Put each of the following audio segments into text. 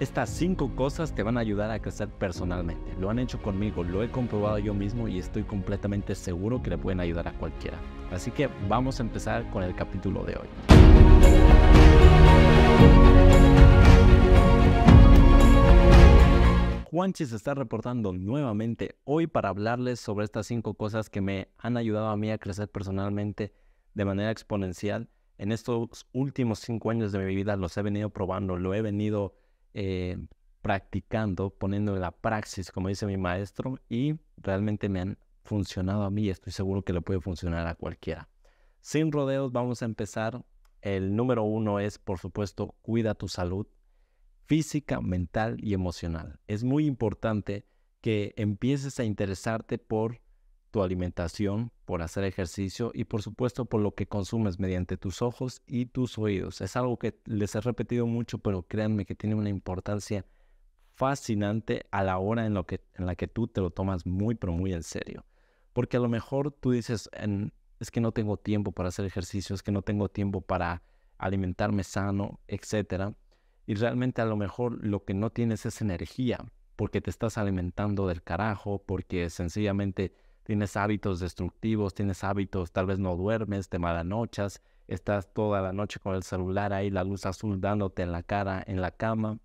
Estas cinco cosas te van a ayudar a crecer personalmente. Lo han hecho conmigo, lo he comprobado yo mismo y estoy completamente seguro que le pueden ayudar a cualquiera. Así que vamos a empezar con el capítulo de hoy. Juanchi se está reportando nuevamente hoy para hablarles sobre estas cinco cosas que me han ayudado a mí a crecer personalmente de manera exponencial. En estos últimos cinco años de mi vida los he venido probando, lo he venido eh, practicando, poniendo en la praxis, como dice mi maestro, y realmente me han funcionado a mí y estoy seguro que le puede funcionar a cualquiera. Sin rodeos, vamos a empezar. El número uno es, por supuesto, cuida tu salud física, mental y emocional. Es muy importante que empieces a interesarte por tu alimentación, por hacer ejercicio y por supuesto por lo que consumes mediante tus ojos y tus oídos. Es algo que les he repetido mucho, pero créanme que tiene una importancia fascinante a la hora en, lo que, en la que tú te lo tomas muy, pero muy en serio. Porque a lo mejor tú dices, es que no tengo tiempo para hacer ejercicio, es que no tengo tiempo para alimentarme sano, etc. Y realmente a lo mejor lo que no tienes es energía, porque te estás alimentando del carajo, porque sencillamente tienes hábitos destructivos, tienes hábitos, tal vez no duermes, te malanochas, estás toda la noche con el celular ahí, la luz azul dándote en la cara, en la cama.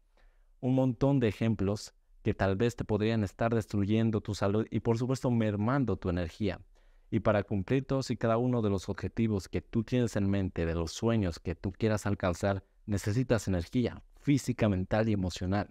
Un montón de ejemplos que tal vez te podrían estar destruyendo tu salud y por supuesto mermando tu energía. Y para cumplir todos y cada uno de los objetivos que tú tienes en mente, de los sueños que tú quieras alcanzar, necesitas energía física, mental y emocional.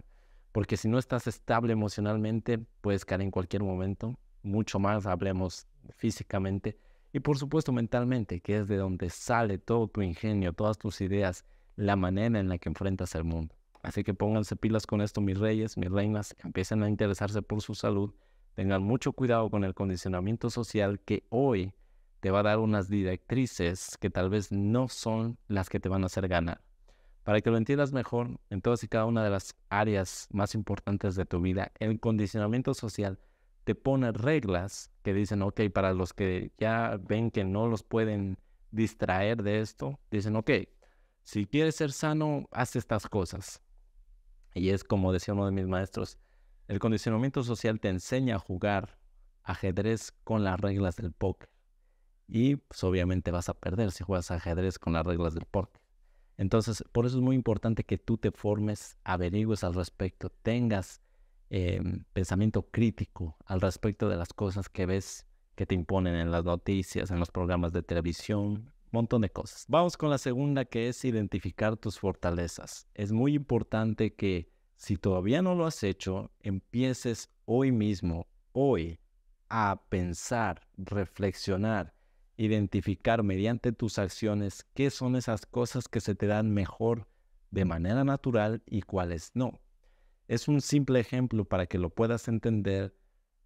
Porque si no estás estable emocionalmente, puedes caer en cualquier momento mucho más hablemos físicamente y por supuesto mentalmente, que es de donde sale todo tu ingenio, todas tus ideas, la manera en la que enfrentas el mundo. Así que pónganse pilas con esto, mis reyes, mis reinas, empiecen a interesarse por su salud, tengan mucho cuidado con el condicionamiento social que hoy te va a dar unas directrices que tal vez no son las que te van a hacer ganar. Para que lo entiendas mejor, en todas y cada una de las áreas más importantes de tu vida, el condicionamiento social te pone reglas que dicen, ok, para los que ya ven que no los pueden distraer de esto, dicen, ok, si quieres ser sano, haz estas cosas. Y es como decía uno de mis maestros, el condicionamiento social te enseña a jugar ajedrez con las reglas del póker. Y pues, obviamente vas a perder si juegas ajedrez con las reglas del póker. Entonces, por eso es muy importante que tú te formes, averigües al respecto, tengas Em, pensamiento crítico al respecto de las cosas que ves que te imponen en las noticias, en los programas de televisión, un montón de cosas. Vamos con la segunda que es identificar tus fortalezas. Es muy importante que si todavía no lo has hecho, empieces hoy mismo, hoy, a pensar, reflexionar, identificar mediante tus acciones qué son esas cosas que se te dan mejor de manera natural y cuáles no. Es un simple ejemplo para que lo puedas entender.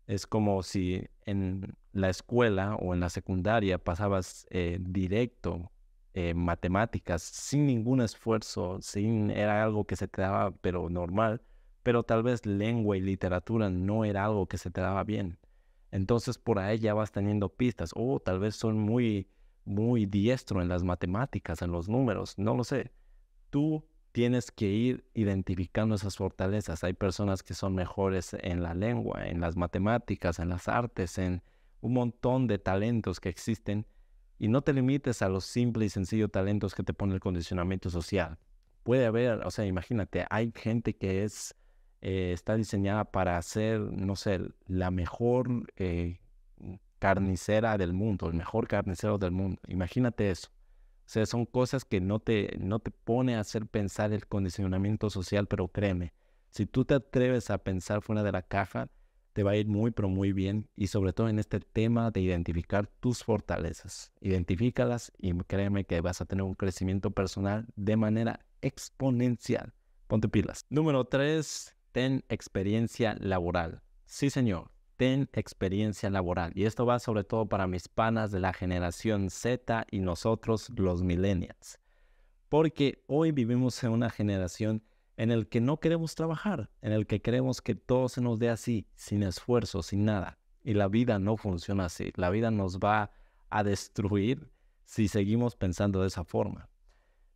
Es como si en la escuela o en la secundaria pasabas eh, directo eh, matemáticas sin ningún esfuerzo, sin era algo que se te daba pero normal, pero tal vez lengua y literatura no era algo que se te daba bien. Entonces por ahí ya vas teniendo pistas, o tal vez son muy muy diestro en las matemáticas, en los números, no lo sé. Tú tienes que ir identificando esas fortalezas. Hay personas que son mejores en la lengua, en las matemáticas, en las artes, en un montón de talentos que existen. Y no te limites a los simples y sencillos talentos que te pone el condicionamiento social. Puede haber, o sea, imagínate, hay gente que es, eh, está diseñada para ser, no sé, la mejor eh, carnicera del mundo, el mejor carnicero del mundo. Imagínate eso. O sea, son cosas que no te, no te pone a hacer pensar el condicionamiento social, pero créeme, si tú te atreves a pensar fuera de la caja, te va a ir muy, pero muy bien. Y sobre todo en este tema de identificar tus fortalezas. Identifícalas y créeme que vas a tener un crecimiento personal de manera exponencial. Ponte pilas. Número tres, ten experiencia laboral. Sí, señor ten experiencia laboral. Y esto va sobre todo para mis panas de la generación Z y nosotros los millennials. Porque hoy vivimos en una generación en el que no queremos trabajar, en el que queremos que todo se nos dé así, sin esfuerzo, sin nada. Y la vida no funciona así. La vida nos va a destruir si seguimos pensando de esa forma.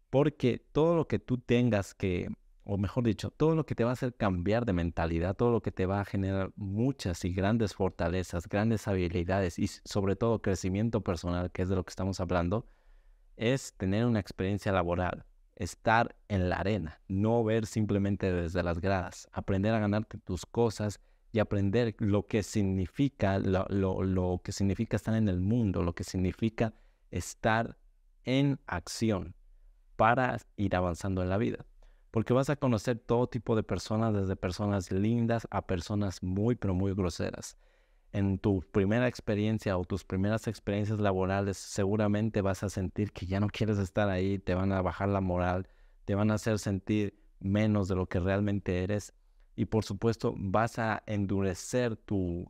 Porque todo lo que tú tengas que o mejor dicho, todo lo que te va a hacer cambiar de mentalidad, todo lo que te va a generar muchas y grandes fortalezas, grandes habilidades y sobre todo crecimiento personal, que es de lo que estamos hablando, es tener una experiencia laboral, estar en la arena, no ver simplemente desde las gradas, aprender a ganarte tus cosas y aprender lo que significa, lo, lo que significa estar en el mundo, lo que significa estar en acción para ir avanzando en la vida. Porque vas a conocer todo tipo de personas, desde personas lindas a personas muy, pero muy groseras. En tu primera experiencia o tus primeras experiencias laborales, seguramente vas a sentir que ya no quieres estar ahí, te van a bajar la moral, te van a hacer sentir menos de lo que realmente eres. Y por supuesto, vas a endurecer tu,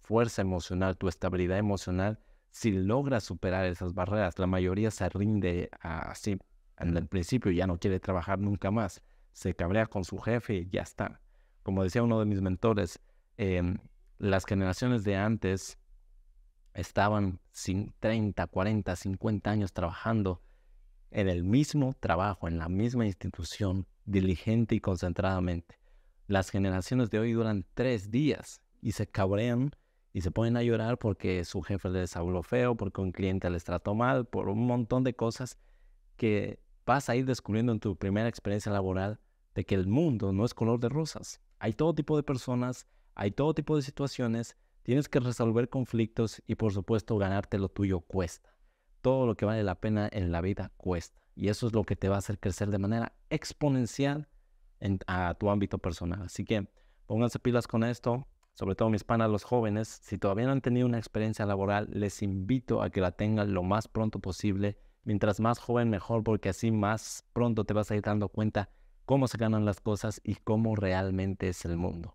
fuerza emocional, tu estabilidad emocional si logras superar esas barreras, la mayoría se rinde así. En el principio ya no quiere trabajar nunca más. Se cabrea con su jefe y ya está. Como decía uno de mis mentores, em, las generaciones de antes estaban sin 30, 40, 50 años trabajando en el mismo trabajo, en la misma institución, diligente y concentradamente. Las generaciones de hoy duran tres días y se cabrean y se ponen a llorar porque su jefe les habló feo, porque un cliente les trató mal, por un montón de cosas que vas a ir descubriendo en tu primera experiencia laboral de que el mundo no es color de rosas. Hay todo tipo de personas, hay todo tipo de situaciones, tienes que resolver conflictos y por supuesto ganarte lo tuyo cuesta. Todo lo que vale la pena en la vida cuesta. Y eso es lo que te va a hacer crecer de manera exponencial en, a tu ámbito personal. Así que pónganse pilas con esto, sobre todo mis panas, los jóvenes, si todavía no han tenido una experiencia laboral, les invito a que la tengan lo más pronto posible. Mientras más joven, mejor, porque así más pronto te vas a ir dando cuenta cómo se ganan las cosas y cómo realmente es el mundo.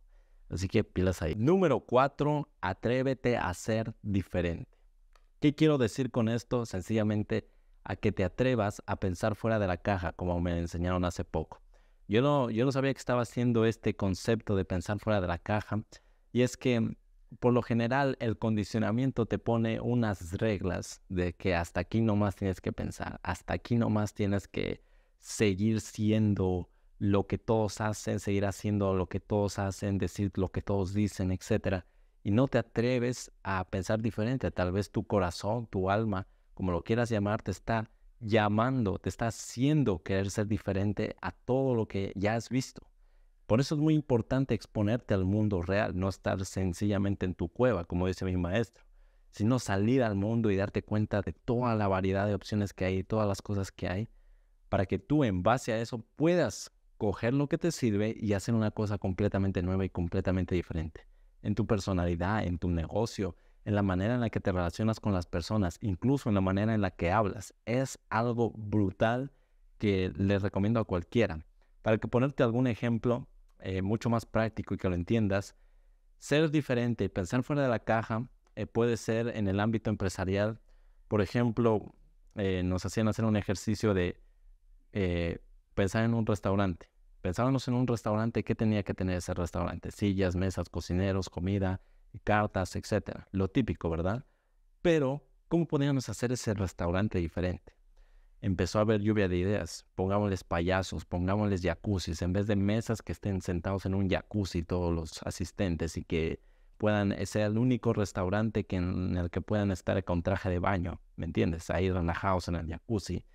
Así que pilas ahí. Número cuatro, atrévete a ser diferente. ¿Qué quiero decir con esto? Sencillamente a que te atrevas a pensar fuera de la caja, como me enseñaron hace poco. Yo no, yo no sabía que estaba haciendo este concepto de pensar fuera de la caja y es que por lo general el condicionamiento te pone unas reglas de que hasta aquí nomás tienes que pensar, hasta aquí nomás tienes que seguir siendo lo que todos hacen, seguir haciendo lo que todos hacen, decir lo que todos dicen, etc. Y no te atreves a pensar diferente. Tal vez tu corazón, tu alma, como lo quieras llamar, te está llamando, te está haciendo querer ser diferente a todo lo que ya has visto. Por eso es muy importante exponerte al mundo real, no estar sencillamente en tu cueva, como dice mi maestro, sino salir al mundo y darte cuenta de toda la variedad de opciones que hay, todas las cosas que hay, para que tú en base a eso puedas coger lo que te sirve y hacer una cosa completamente nueva y completamente diferente. En tu personalidad, en tu negocio, en la manera en la que te relacionas con las personas, incluso en la manera en la que hablas. Es algo brutal que les recomiendo a cualquiera. Para que ponerte algún ejemplo, eh, mucho más práctico y que lo entiendas, ser diferente, pensar fuera de la caja, eh, puede ser en el ámbito empresarial. Por ejemplo, eh, nos hacían hacer un ejercicio de pensar en un restaurante. Pensábamos en un restaurante, ¿qué tenía que tener ese restaurante? Sillas, mesas, cocineros, comida, cartas, etc. Lo típico, ¿verdad? Pero, ¿cómo podíamos hacer ese restaurante diferente? Empezó a haber lluvia de ideas. Pongámosles payasos, pongámosles jacuzzis, en vez de mesas que estén sentados en un jacuzzi todos los asistentes y que puedan ser el único restaurante que en el que puedan estar con traje de baño, ¿me entiendes? Ahí relajados en el jacuzzi,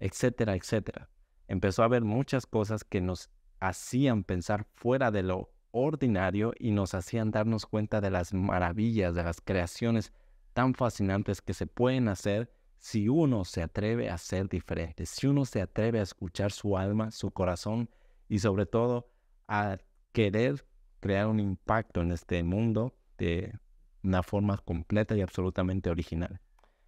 etcétera, etcétera. Empezó a haber muchas cosas que nos hacían pensar fuera de lo ordinario y nos hacían darnos cuenta de las maravillas, de las creaciones tan fascinantes que se pueden hacer si uno se atreve a ser diferente, si uno se atreve a escuchar su alma, su corazón y sobre todo a querer crear un impacto en este mundo de una forma completa y absolutamente original.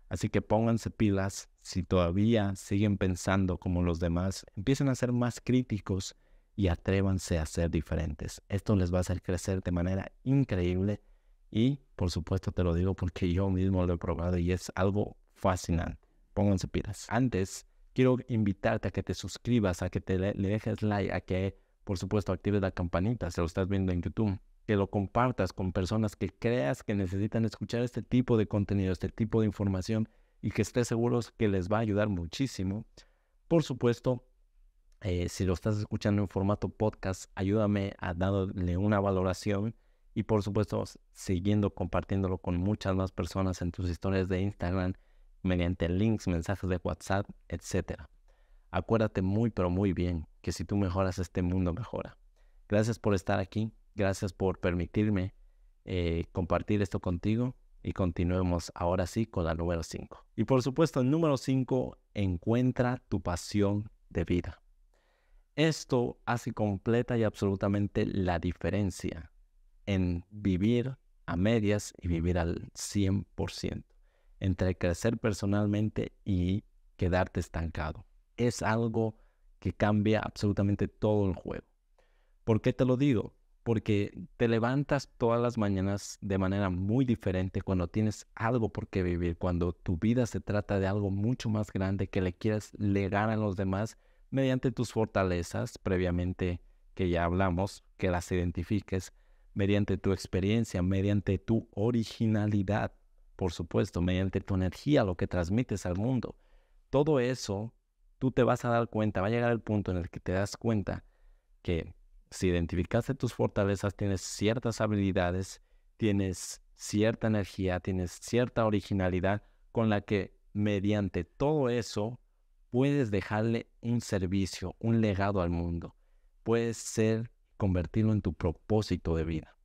Así que pónganse pilas si todavía siguen pensando como los demás, empiecen a ser más críticos y atrévanse a ser diferentes. Esto les va a hacer crecer de manera increíble y por supuesto te lo digo porque yo mismo lo he probado y es algo fascinante. Pónganse pilas. Antes, quiero invitarte a que te suscribas, a que te le, dejes like, a que, por supuesto, actives la campanita si lo estás viendo en YouTube. Que lo compartas con personas que creas que necesitan escuchar este tipo de contenido, este tipo de información y que estés seguros que les va a ayudar muchísimo. Por supuesto, Eh, si lo estás escuchando en formato podcast, ayúdame a darle una valoración y por supuesto siguiendo compartiéndolo con muchas más personas en tus historias de Instagram, mediante links, mensajes de WhatsApp, etc. Acuérdate muy pero muy bien que si tú mejoras este mundo mejora. Gracias por estar aquí, gracias por permitirme eh, compartir esto contigo y continuemos ahora sí con la número 5. Y por supuesto, el número 5, encuentra tu pasión de vida. Esto hace completa y absolutamente la diferencia en vivir a medias y vivir al 100%, entre crecer personalmente y quedarte estancado. Es algo que cambia absolutamente todo el juego. ¿Por qué te lo digo? Porque te levantas todas las mañanas de manera muy diferente cuando tienes algo por qué vivir, cuando tu vida se trata de algo mucho más grande que le quieres legar a los demás mediante tus fortalezas previamente que ya hablamos, que las identifiques, mediante tu experiencia, mediante tu originalidad, por supuesto, mediante tu energía, lo que transmites al mundo. Todo eso, tú te vas a dar cuenta, va a llegar el punto en el que te das cuenta que si identificaste tus fortalezas, tienes ciertas habilidades, tienes cierta energía, tienes cierta originalidad con la que mediante todo eso puedes dejarle un servicio, un legado al mundo. Puedes ser convertirlo en tu propósito de vida.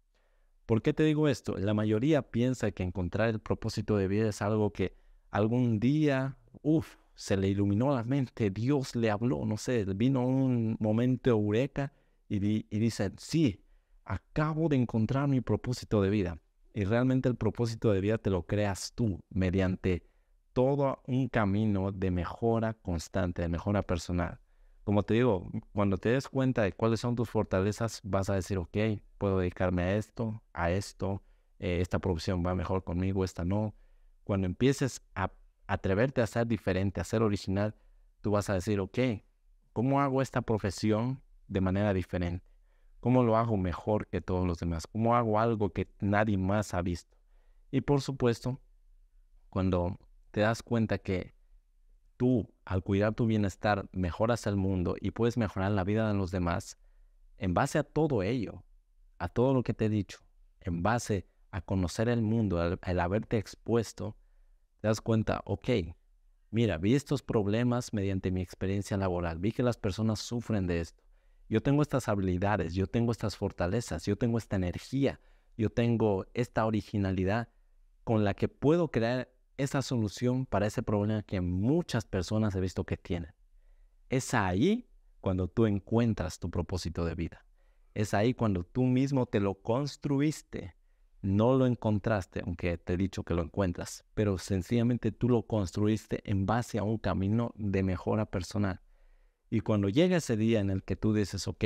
¿Por qué te digo esto? La mayoría piensa que encontrar el propósito de vida es algo que algún día, uff, se le iluminó la mente, Dios le habló, no sé, vino un momento eureka y, y dice, sí, acabo de encontrar mi propósito de vida. Y realmente el propósito de vida te lo creas tú mediante todo un camino de mejora constante, de mejora personal como te digo, cuando te des cuenta de cuáles son tus fortalezas, vas a decir, ok, puedo dedicarme a esto, a esto, eh, esta profesión va mejor conmigo, esta no. Cuando empieces a atreverte a ser diferente, a ser original, tú vas a decir, ok, ¿cómo hago esta profesión de manera diferente? ¿Cómo lo hago mejor que todos los demás? ¿Cómo hago algo que nadie más ha visto? Y por supuesto, cuando te das cuenta que tú, al cuidar tu bienestar, mejoras el mundo y puedes mejorar la vida de los demás, en base a todo ello, a todo lo que te he dicho, en base a conocer el mundo, al, haberte expuesto, te das cuenta, ok, mira, vi estos problemas mediante mi experiencia laboral, vi que las personas sufren de esto. Yo tengo estas habilidades, yo tengo estas fortalezas, yo tengo esta energía, yo tengo esta originalidad con la que puedo crear esa solución para ese problema que muchas personas he visto que tienen. Es ahí cuando tú encuentras tu propósito de vida. Es ahí cuando tú mismo te lo construiste. No lo encontraste, aunque te he dicho que lo encuentras, pero sencillamente tú lo construiste en base a un camino de mejora personal. Y cuando llega ese día en el que tú dices, ok,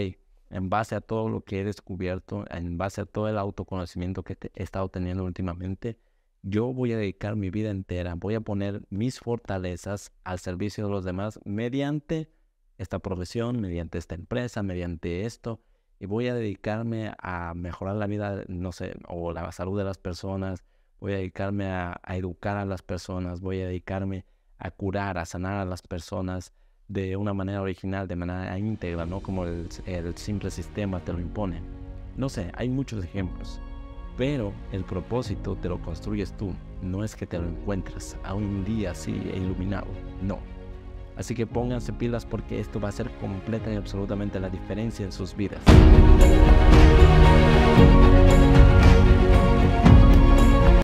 en base a todo lo que he descubierto, en base a todo el autoconocimiento que he estado teniendo últimamente, yo voy a dedicar mi vida entera, voy a poner mis fortalezas al servicio de los demás mediante esta profesión, mediante esta empresa, mediante esto, y voy a dedicarme a mejorar la vida, no sé, o la salud de las personas, voy a dedicarme a, educar a las personas, voy a dedicarme a curar, a sanar a las personas de una manera original, de manera íntegra, no como el, el simple sistema te lo impone. No sé, hay muchos ejemplos. Pero el propósito te lo construyes tú, no es que te lo encuentres a un día así iluminado, no. Así que pónganse pilas porque esto va a hacer completa y absolutamente la diferencia en sus vidas.